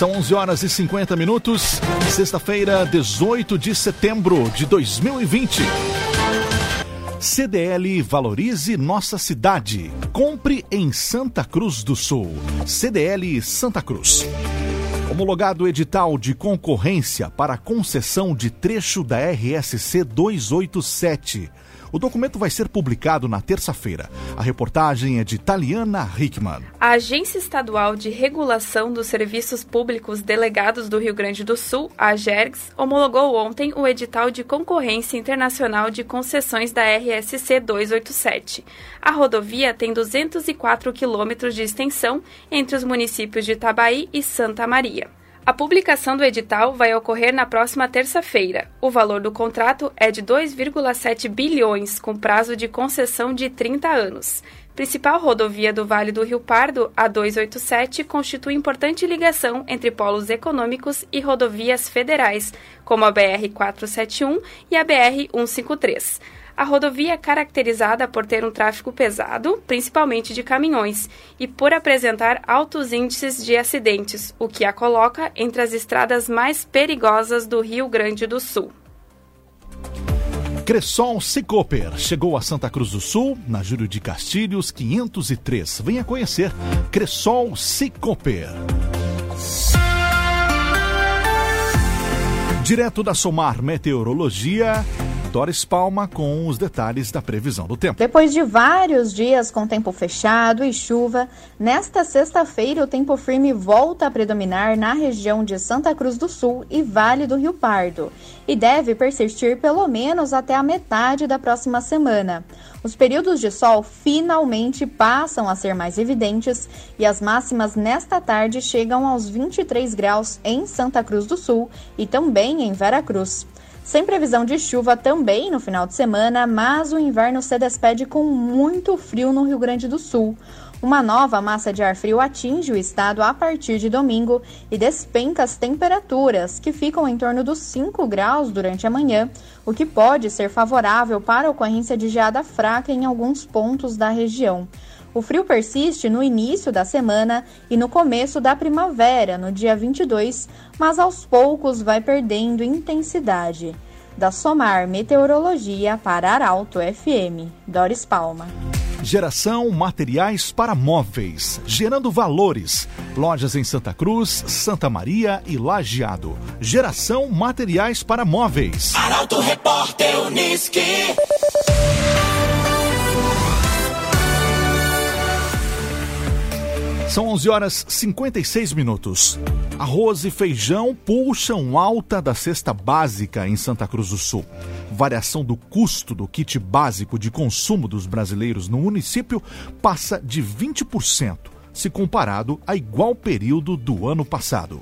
São 11 horas e 50 minutos, sexta-feira, 18 de setembro de 2020. CDL Valorize Nossa Cidade. Compre em Santa Cruz do Sul. CDL Santa Cruz. Homologado edital de concorrência para concessão de trecho da RSC 287. O documento vai ser publicado na terça-feira. A reportagem é de Taliana Hickman. A Agência Estadual de Regulação dos Serviços Públicos Delegados do Rio Grande do Sul, a AGERGS, homologou ontem o edital de concorrência internacional de concessões da RSC 287. A rodovia tem 204 quilômetros de extensão entre os municípios de Itabaí e Santa Maria. A publicação do edital vai ocorrer na próxima terça-feira. O valor do contrato é de 2,7 bilhões, com prazo de concessão de 30 anos. Principal rodovia do Vale do Rio Pardo, a 287, constitui importante ligação entre polos econômicos e rodovias federais, como a BR 471 e a BR 153. A rodovia é caracterizada por ter um tráfego pesado, principalmente de caminhões, e por apresentar altos índices de acidentes, o que a coloca entre as estradas mais perigosas do Rio Grande do Sul. Cressol Cicoper chegou a Santa Cruz do Sul, na Júlio de Castilhos 503. Venha conhecer Cressol Cicoper. Direto da Somar Meteorologia, Doris Palma com os detalhes da previsão do tempo. Depois de vários dias com tempo fechado e chuva, nesta sexta-feira o tempo firme volta a predominar na região de Santa Cruz do Sul e Vale do Rio Pardo e deve persistir pelo menos até a metade da próxima semana. Os períodos de sol finalmente passam a ser mais evidentes e as máximas nesta tarde chegam aos 23 graus em Santa Cruz do Sul e também em Veracruz. Sem previsão de chuva também no final de semana, mas o inverno se despede com muito frio no Rio Grande do Sul. Uma nova massa de ar frio atinge o estado a partir de domingo e despenca as temperaturas, que ficam em torno dos 5 graus durante a manhã, o que pode ser favorável para a ocorrência de geada fraca em alguns pontos da região. O frio persiste no início da semana e no começo da primavera, no dia 22, mas aos poucos vai perdendo intensidade. Da Somar Meteorologia para Arauto FM, Doris Palma. Geração Materiais para Móveis, gerando valores. Lojas em Santa Cruz, Santa Maria e Lajeado. Geração Materiais para Móveis. Arauto Repórter Uniski. São 11 horas 56 minutos. Arroz e feijão puxam alta da cesta básica em Santa Cruz do Sul. Variação do custo do kit básico de consumo dos brasileiros no município passa de 20%, se comparado a igual período do ano passado.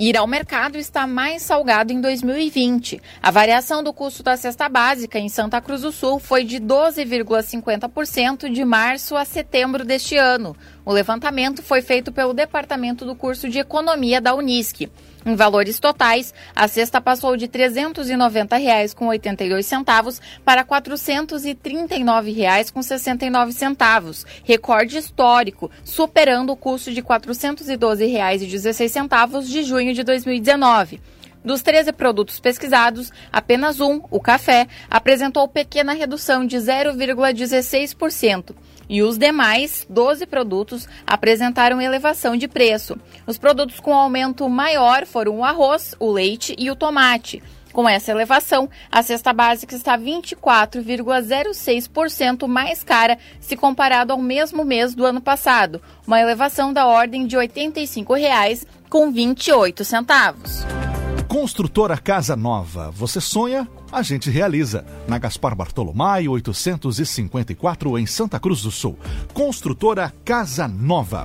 Ir ao mercado está mais salgado em 2020. A variação do custo da cesta básica em Santa Cruz do Sul foi de 12,50% de março a setembro deste ano. O levantamento foi feito pelo Departamento do Curso de Economia da Unisc. Em valores totais, a cesta passou de R$ 390,82 para R$ 439,69, recorde histórico, superando o custo de R$ 412,16 de junho de 2019. Dos 13 produtos pesquisados, apenas um, o café, apresentou pequena redução de 0,16% e os demais 12 produtos apresentaram elevação de preço. Os produtos com aumento maior foram o arroz, o leite e o tomate. Com essa elevação, a cesta básica está 24,06% mais cara se comparado ao mesmo mês do ano passado, uma elevação da ordem de R$ 85,28. Construtora Casa Nova. Você sonha? A gente realiza. Na Gaspar Bartolomai, 854, em Santa Cruz do Sul. Construtora Casa Nova.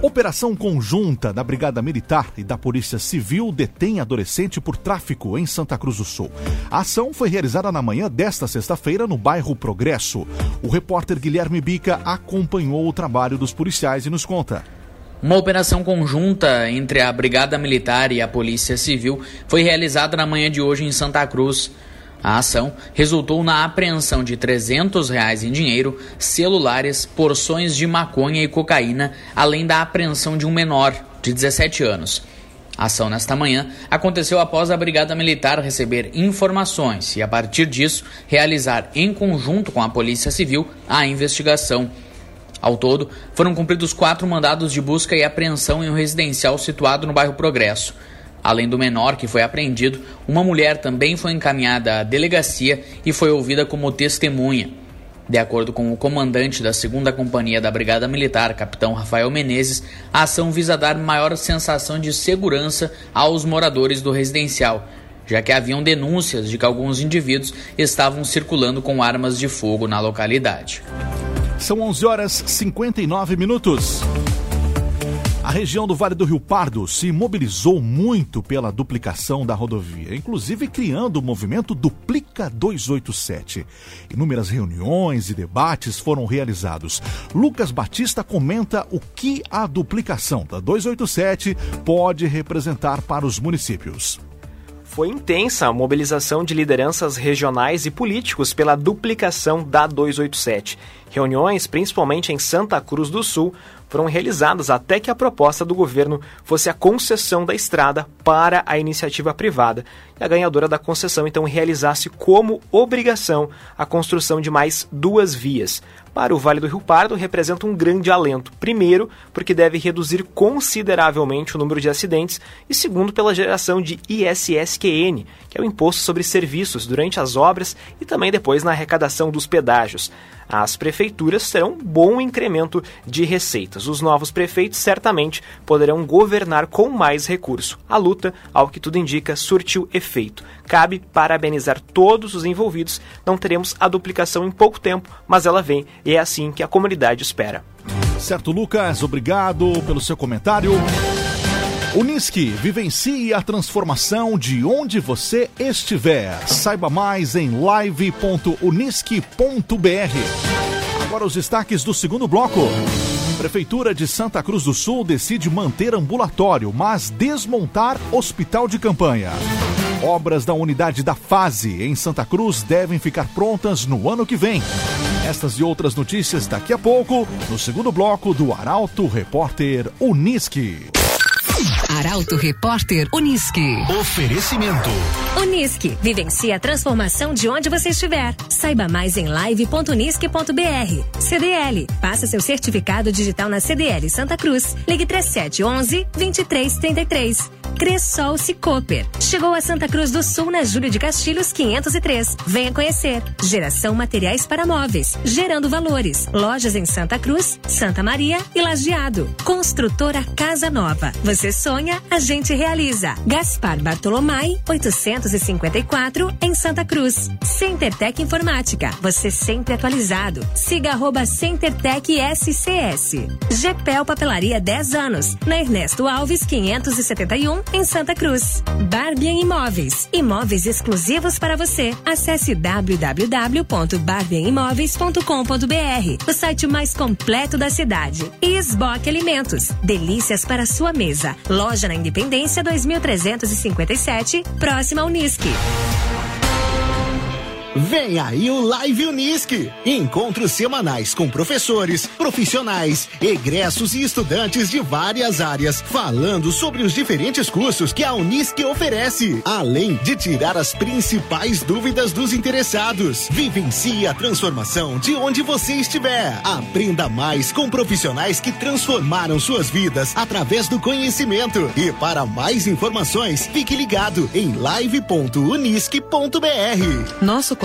Operação conjunta da Brigada Militar e da Polícia Civil detém adolescente por tráfico em Santa Cruz do Sul. A ação foi realizada na manhã desta sexta-feira no bairro Progresso. O repórter Guilherme Bica acompanhou o trabalho dos policiais e nos conta. Uma operação conjunta entre a Brigada Militar e a Polícia Civil foi realizada na manhã de hoje em Santa Cruz. A ação resultou na apreensão de 300 reais em dinheiro, celulares, porções de maconha e cocaína, além da apreensão de um menor de 17 anos. A ação nesta manhã aconteceu após a Brigada Militar receber informações e, a partir disso, realizar em conjunto com a Polícia Civil a investigação. Ao todo, foram cumpridos quatro mandados de busca e apreensão em um residencial situado no bairro Progresso. Além do menor que foi apreendido, uma mulher também foi encaminhada à delegacia e foi ouvida como testemunha. De acordo com o comandante da 2 Companhia da Brigada Militar, capitão Rafael Menezes, a ação visa dar maior sensação de segurança aos moradores do residencial, já que haviam denúncias de que alguns indivíduos estavam circulando com armas de fogo na localidade. São 11 horas 59 minutos. A região do Vale do Rio Pardo se mobilizou muito pela duplicação da rodovia, inclusive criando o movimento Duplica 287. Inúmeras reuniões e debates foram realizados. Lucas Batista comenta o que a duplicação da 287 pode representar para os municípios. Foi intensa a mobilização de lideranças regionais e políticos pela duplicação da 287. Reuniões, principalmente em Santa Cruz do Sul, foram realizadas até que a proposta do governo fosse a concessão da estrada para a iniciativa privada e a ganhadora da concessão então realizasse como obrigação a construção de mais duas vias. Para o Vale do Rio Pardo, representa um grande alento. Primeiro, porque deve reduzir consideravelmente o número de acidentes, e segundo, pela geração de ISSQN, que é o Imposto sobre Serviços, durante as obras e também depois na arrecadação dos pedágios as prefeituras terão um bom incremento de receitas. Os novos prefeitos certamente poderão governar com mais recurso. A luta, ao que tudo indica, surtiu efeito. Cabe parabenizar todos os envolvidos. Não teremos a duplicação em pouco tempo, mas ela vem e é assim que a comunidade espera. Certo, Lucas, obrigado pelo seu comentário. Unisque, vivencie a transformação de onde você estiver. Saiba mais em live.unisque.br. Agora os destaques do segundo bloco. Prefeitura de Santa Cruz do Sul decide manter ambulatório, mas desmontar hospital de campanha. Obras da unidade da Fase em Santa Cruz devem ficar prontas no ano que vem. Estas e outras notícias daqui a pouco, no segundo bloco do Arauto Repórter Unisque. Arauto Repórter Unisque. Oferecimento. Unisque. Vivencie a transformação de onde você estiver. Saiba mais em live.unisque.br. CDL. Faça seu certificado digital na CDL Santa Cruz. Ligue 3711 2333. Cressol Cicoper. Chegou a Santa Cruz do Sul na Júlio de Castilhos 503. Venha conhecer. Geração Materiais para Móveis. Gerando Valores. Lojas em Santa Cruz, Santa Maria e Lajeado. Construtora Casa Nova. Você sonha, a gente realiza. Gaspar Bartolomai, 854, em Santa Cruz. CenterTech Informática. Você sempre atualizado. Siga arroba CenterTech SCS. GPEL Papelaria 10 anos. Na Ernesto Alves, 571, em Santa Cruz. Barbian Imóveis. Imóveis exclusivos para você. Acesse www.barbianimóveis.com.br. O site mais completo da cidade. E Esboque Alimentos. Delícias para sua mesa. Loja na Independência 2357, próxima ao Unisque. Vem aí o Live Unisque. Encontros semanais com professores, profissionais, egressos e estudantes de várias áreas, falando sobre os diferentes cursos que a Unisque oferece, além de tirar as principais dúvidas dos interessados. Vivencie a transformação de onde você estiver. Aprenda mais com profissionais que transformaram suas vidas através do conhecimento. E para mais informações, fique ligado em live.unisque.br. Nosso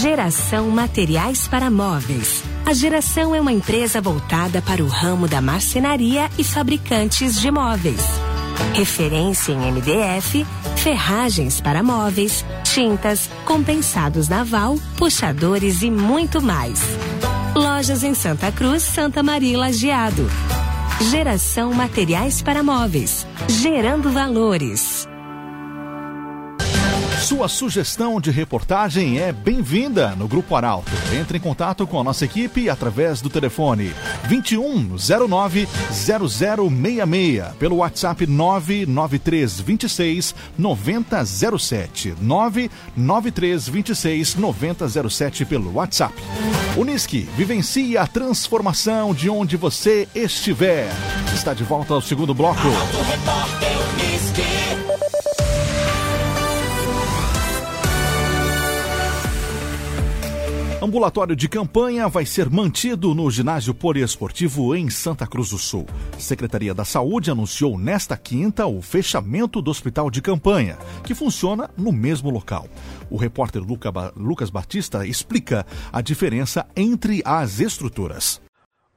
Geração Materiais para Móveis. A Geração é uma empresa voltada para o ramo da marcenaria e fabricantes de móveis. Referência em MDF, ferragens para móveis, tintas, compensados naval, puxadores e muito mais. Lojas em Santa Cruz, Santa Maria e Lajeado. Geração Materiais para Móveis. Gerando valores. Sua sugestão de reportagem é bem-vinda no Grupo Arauto. Entre em contato com a nossa equipe através do telefone 2109 0066 pelo WhatsApp 99326 9007 99326 9007 pelo WhatsApp. Unisque, vivencie a transformação de onde você estiver. Está de volta ao segundo bloco. Ambulatório de campanha vai ser mantido no ginásio poliesportivo em Santa Cruz do Sul. Secretaria da Saúde anunciou nesta quinta o fechamento do hospital de campanha, que funciona no mesmo local. O repórter Lucas Batista explica a diferença entre as estruturas.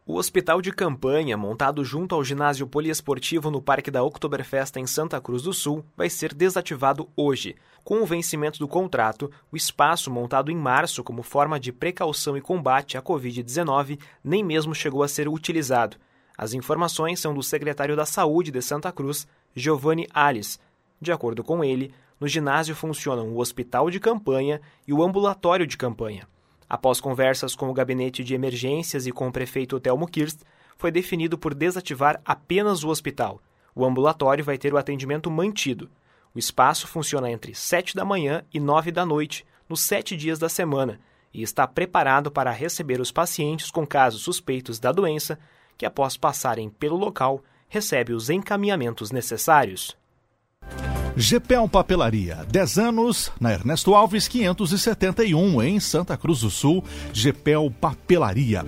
O hospital de campanha, montado junto ao ginásio poliesportivo no Parque da Oktoberfest em Santa Cruz do Sul, vai ser desativado hoje. Com o vencimento do contrato, o espaço montado em março como forma de precaução e combate à Covid-19 nem mesmo chegou a ser utilizado. As informações são do secretário da Saúde de Santa Cruz, Giovanni Alice. De acordo com ele, no ginásio funcionam o hospital de campanha e o ambulatório de campanha. Após conversas com o gabinete de emergências e com o prefeito Telmo Kirst, foi definido por desativar apenas o hospital. O ambulatório vai ter o atendimento mantido. O espaço funciona entre 7 da manhã e 9 da noite, nos sete dias da semana, e está preparado para receber os pacientes com casos suspeitos da doença, que após passarem pelo local, recebe os encaminhamentos necessários. Gepel Papelaria, 10 anos, na Ernesto Alves 571, em Santa Cruz do Sul, Gepel Papelaria.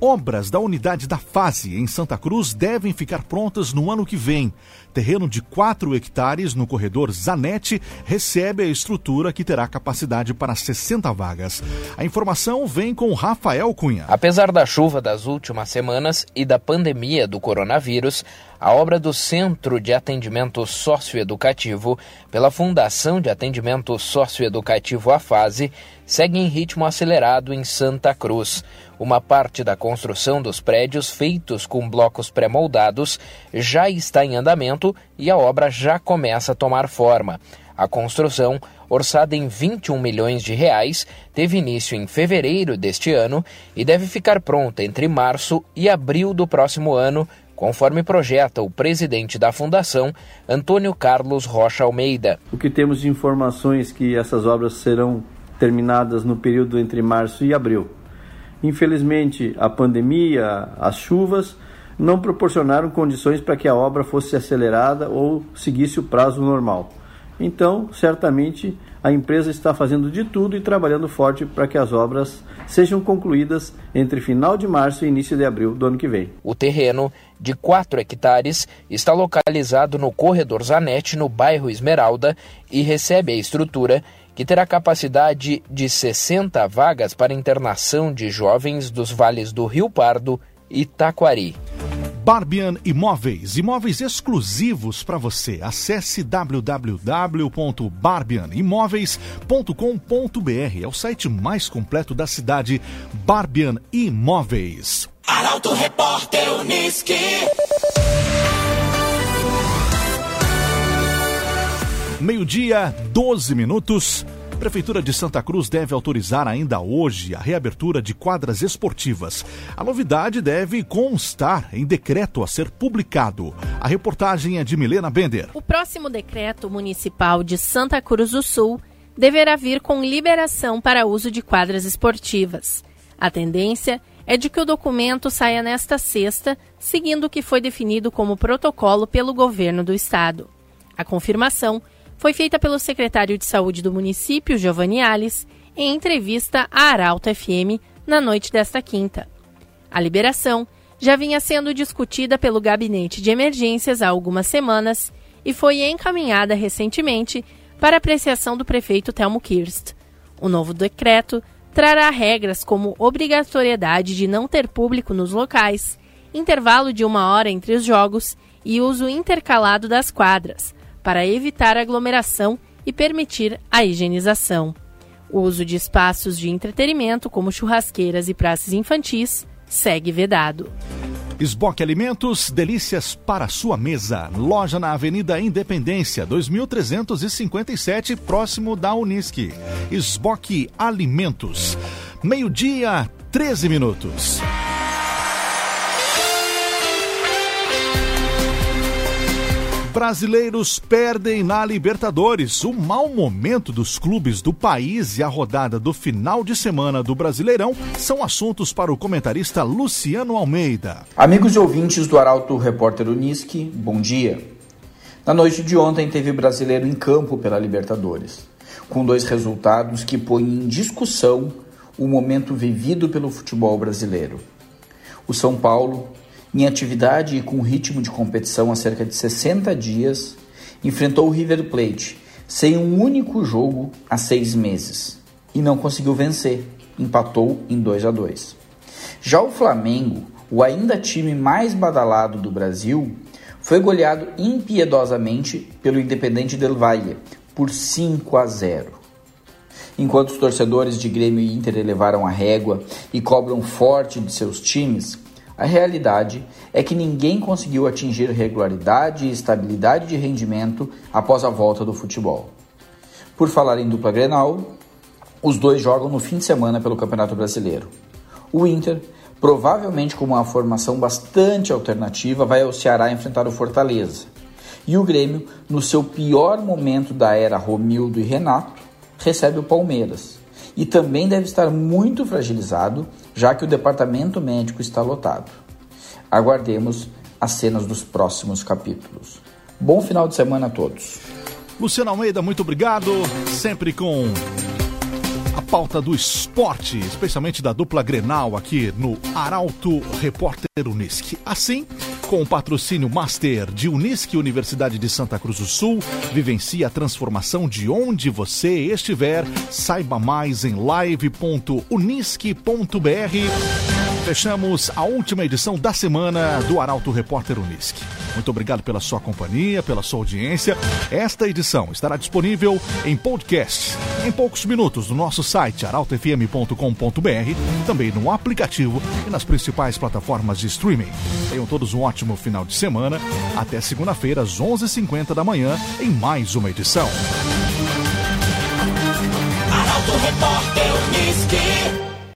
Obras da unidade da Fase em Santa Cruz devem ficar prontas no ano que vem. Terreno de 4 hectares no corredor Zanete recebe a estrutura que terá capacidade para 60 vagas. A informação vem com Rafael Cunha. Apesar da chuva das últimas semanas e da pandemia do coronavírus, a obra do Centro de Atendimento Socioeducativo, pela Fundação de Atendimento Socioeducativo A Fase, segue em ritmo acelerado em Santa Cruz. Uma parte da construção dos prédios feitos com blocos pré-moldados já está em andamento e a obra já começa a tomar forma. A construção, orçada em 21 milhões de reais, teve início em fevereiro deste ano e deve ficar pronta entre março e abril do próximo ano, conforme projeta o presidente da fundação, Antônio Carlos Rocha Almeida. O que temos de informações que essas obras serão terminadas no período entre março e abril. Infelizmente, a pandemia, as chuvas, não proporcionaram condições para que a obra fosse acelerada ou seguisse o prazo normal. Então, certamente, a empresa está fazendo de tudo e trabalhando forte para que as obras sejam concluídas entre final de março e início de abril do ano que vem. O terreno, de 4 hectares, está localizado no corredor Zanete, no bairro Esmeralda, e recebe a estrutura que terá capacidade de 60 vagas para internação de jovens dos vales do Rio Pardo e Taquari. Barbian Imóveis, imóveis exclusivos para você. Acesse www.barbianimóveis.com.br. É o site mais completo da cidade, Barbian Imóveis. Arauto Repórter Uniski. Meio-dia, 12 minutos. Prefeitura de Santa Cruz deve autorizar ainda hoje a reabertura de quadras esportivas. A novidade deve constar em decreto a ser publicado. A reportagem é de Milena Bender. O próximo decreto municipal de Santa Cruz do Sul deverá vir com liberação para uso de quadras esportivas. A tendência é de que o documento saia nesta sexta, seguindo o que foi definido como protocolo pelo governo do estado. A confirmação foi feita pelo secretário de Saúde do município, Giovanni Alves, em entrevista à Arauto FM na noite desta quinta. A liberação já vinha sendo discutida pelo Gabinete de Emergências há algumas semanas e foi encaminhada recentemente para apreciação do prefeito Telmo Kirst. O novo decreto trará regras como obrigatoriedade de não ter público nos locais, intervalo de uma hora entre os jogos e uso intercalado das quadras, para evitar aglomeração e permitir a higienização. O uso de espaços de entretenimento, como churrasqueiras e praças infantis, segue vedado. Esboque Alimentos, delícias para sua mesa. Loja na Avenida Independência, 2357, próximo da Unisque. Esboque Alimentos. Meio-dia, 13 minutos. Brasileiros perdem na Libertadores. O mau momento dos clubes do país e a rodada do final de semana do Brasileirão são assuntos para o comentarista Luciano Almeida. Amigos e ouvintes do Arauto Repórter Uniski, bom dia. Na noite de ontem teve brasileiro em campo pela Libertadores, com dois resultados que põem em discussão o momento vivido pelo futebol brasileiro. O São Paulo em atividade e com ritmo de competição há cerca de 60 dias, enfrentou o River Plate sem um único jogo há seis meses e não conseguiu vencer, empatou em 2 a 2. Já o Flamengo, o ainda time mais badalado do Brasil, foi goleado impiedosamente pelo Independente del Valle por 5 a 0. Enquanto os torcedores de Grêmio e Inter elevaram a régua e cobram forte de seus times, a realidade é que ninguém conseguiu atingir regularidade e estabilidade de rendimento após a volta do futebol. Por falar em dupla Grenal, os dois jogam no fim de semana pelo Campeonato Brasileiro. O Inter, provavelmente com uma formação bastante alternativa, vai ao Ceará enfrentar o Fortaleza. E o Grêmio, no seu pior momento da era Romildo e Renato, recebe o Palmeiras e também deve estar muito fragilizado, já que o departamento médico está lotado. Aguardemos as cenas dos próximos capítulos. Bom final de semana a todos. Luciano Almeida, muito obrigado. Sempre com a pauta do esporte, especialmente da dupla Grenal aqui no Arauto Repórter Unisque. Assim, com o patrocínio Master de Unisque Universidade de Santa Cruz do Sul, vivencie a transformação de onde você estiver. Saiba mais em live.unisque.br. Fechamos a última edição da semana do Arauto Repórter Unisque. Muito obrigado pela sua companhia, pela sua audiência. Esta edição estará disponível em podcast em poucos minutos no nosso site arautofm.com.br, também no aplicativo e nas principais plataformas de streaming. Tenham todos um ótimo final de semana. Até segunda-feira, às 11h50 da manhã, em mais uma edição. Arauto Repórter.